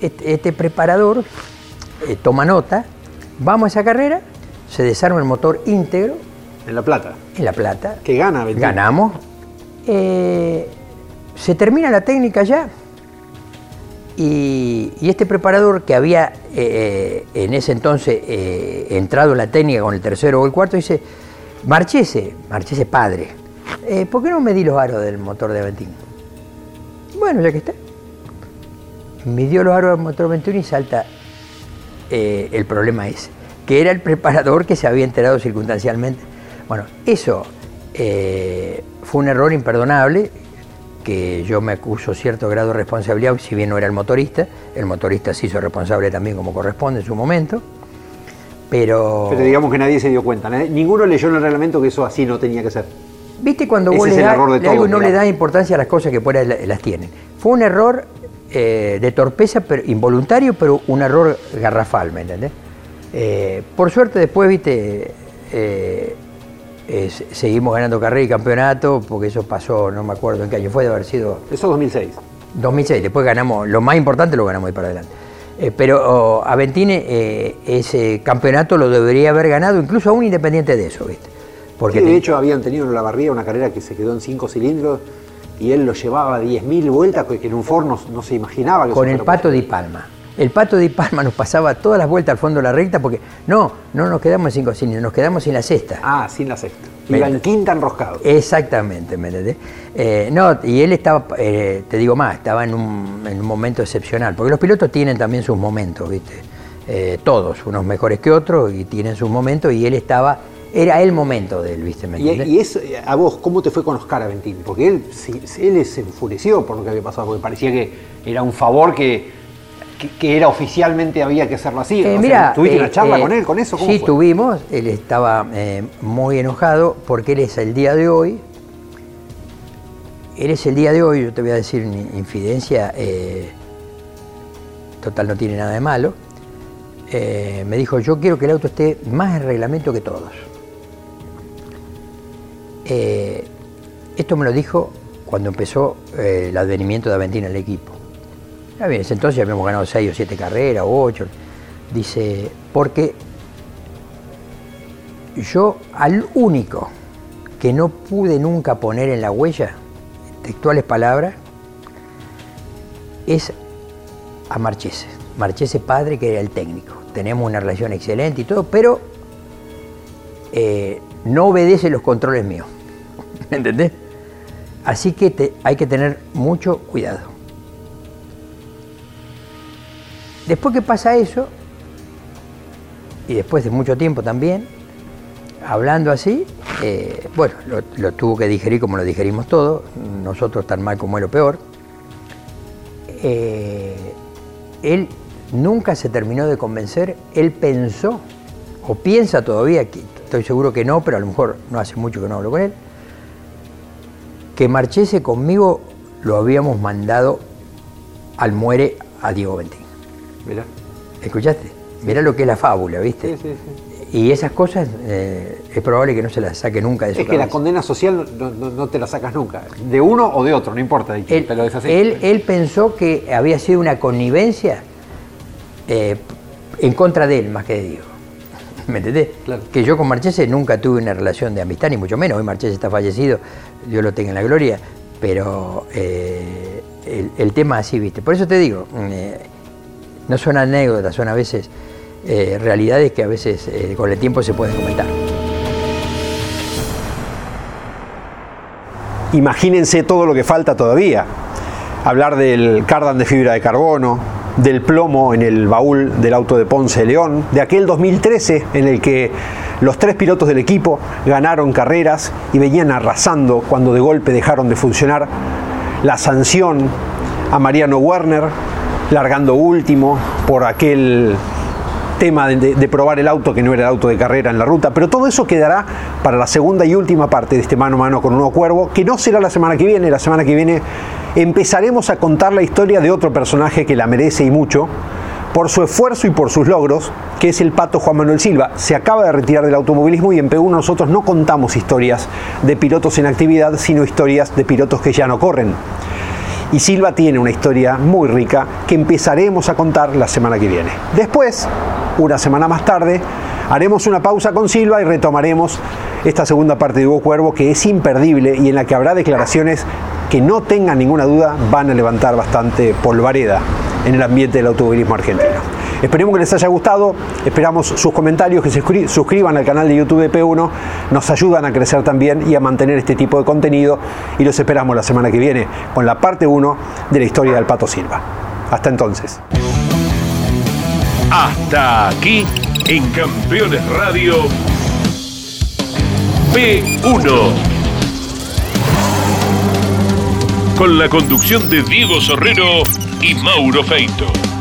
este, este preparador eh, toma nota, vamos a esa carrera, se desarma el motor íntegro En La Plata. en La Plata, Que gana, Ventín. ganamos, eh, se termina la técnica ya y, este preparador que había eh, eh, en ese entonces eh, entrado en la técnica con el tercero o el cuarto dice, Marchese, Marchese padre, ¿por qué no medí los aros del motor de Aventín? Bueno, ya que está. Midió los aros del motor 21 y salta el problema ese, que era el preparador que se había enterado circunstancialmente. Bueno, eso fue un error imperdonable, que yo me acuso cierto grado de responsabilidad, si bien no era el motorista, el motorista se hizo responsable también como corresponde en su momento, pero... Pero digamos que nadie se dio cuenta. nadie- ninguno leyó en el reglamento que eso así no tenía que ser. ¿Viste cuando Ese vos le das error de todos, no le das importancia a las cosas que por ahí la- las tienen? Fue un error eh, de torpeza pero, involuntario, pero un error garrafal, ¿me entendés? Eh, por suerte después, viste, eh, eh, se- seguimos ganando carrera y campeonato, porque eso pasó, no me acuerdo en qué año fue, de haber sido Eso 2006. 2006, después ganamos, lo más importante lo ganamos ahí para adelante. Eh, pero oh, Aventine eh, ese campeonato lo debería haber ganado, incluso aún independiente de eso, ¿viste? Porque de hecho habían tenido en la barría una carrera que se quedó en cinco cilindros y él lo llevaba a 10.000 vueltas, que en un Ford no, se imaginaba que con el pato Di Palma. El pato Di Palma nos pasaba todas las vueltas al fondo de la recta porque no, no nos quedamos en cinco cilindros, nos quedamos en la sexta. Ah, sin la sexta. Me- Iba en quinta enroscado. Exactamente, ¿me entendés? Eh, no, y él estaba, eh, te digo más, estaba en un, en un momento excepcional, porque los pilotos tienen también sus momentos, ¿viste? Eh, todos, unos mejores que otros, y tienen sus momentos, y él estaba, era el momento de él, ¿viste? ¿Me Y, y es, a vos, ¿cómo te fue con Oscar Aventín? Porque él, él se enfureció por lo que había pasado, porque parecía que era un favor que, que, que era oficialmente había que hacerlo así. Eh, sea, ¿Tuviste eh, una charla eh, con él, con eso? ¿Cómo sí, fue? tuvimos. Él estaba eh, muy enojado porque él es el día de hoy. Él es el día de hoy, yo te voy a decir una infidencia, eh, total no tiene nada de malo. Eh, me dijo, yo quiero que el auto esté más en reglamento que todos. Eh, esto me lo dijo cuando empezó eh, el advenimiento de Aventina al equipo. Ya bien, entonces habíamos ganado seis o siete carreras o ocho. Dice, porque yo al único que no pude nunca poner en la huella, textuales palabras, es a Marchese. Marchese padre, que era el técnico. Tenemos una relación excelente y todo, pero eh, no obedece los controles míos. ¿Me entendés? Así que hay que tener mucho cuidado. Después que pasa eso, y después de mucho tiempo también, hablando así, eh, bueno, lo, tuvo que digerir como lo digerimos todos, nosotros tan mal como él o peor. Eh, él nunca se terminó de convencer, él pensó, o piensa todavía, que estoy seguro que no, pero a lo mejor no hace mucho que no hablo con él, que marchese conmigo lo habíamos mandado al muere a Diego Ventín. Mirá. ¿Escuchaste? Mirá lo que es la fábula, ¿viste? Sí, sí, sí. Y esas cosas eh, es probable que no se las saque nunca de su Es que la cabeza. condena social no, no- no te la sacas nunca. De uno o de otro, no importa. de quién, él, te lo deshaces. él, él pensó que había sido una connivencia eh, en contra de él, más que de Diego. ¿Me entendés? Claro. Que yo con Marchese nunca tuve una relación de amistad, ni mucho menos. Hoy Marchese está fallecido, Dios lo tenga en la gloria. Pero eh, el, el tema así, ¿viste? Por eso te digo, eh, no son anécdotas, son a veces eh, realidades que a veces eh, con el tiempo se pueden comentar. Imagínense todo lo que falta todavía. Hablar del cardan de fibra de carbono, del plomo en el baúl del auto de Ponce León, de aquel 2013 en el que los tres pilotos del equipo ganaron carreras y venían arrasando cuando de golpe dejaron de funcionar, la sanción a Mariano Werner largando último por aquel tema de, probar el auto que no era el auto de carrera en la ruta, pero todo eso quedará para la segunda y última parte de este mano a mano con un nuevo cuervo, que no será la semana que viene, la semana que viene empezaremos a contar la historia de otro personaje que la merece y mucho, por su esfuerzo y por sus logros, que es el pato Juan Manuel Silva. Se acaba de retirar del automovilismo y en P1 nosotros no contamos historias de pilotos en actividad, sino historias de pilotos que ya no corren. Y Silva tiene una historia muy rica que empezaremos a contar la semana que viene. Después, una semana más tarde, haremos una pausa con Silva y retomaremos esta segunda parte de Hugo Cuervo que es imperdible y en la que habrá declaraciones que no tengan ninguna duda van a levantar bastante polvareda en el ambiente del automovilismo argentino. Esperemos que les haya gustado, esperamos sus comentarios, que se suscri- suscriban al canal de YouTube de P1, nos ayudan a crecer también y a mantener este tipo de contenido y los esperamos la semana que viene con la parte 1 de la historia del Pato Silva. Hasta entonces. Hasta aquí en Campeones Radio P1. Con la conducción de Diego Sorrero y Mauro Feito.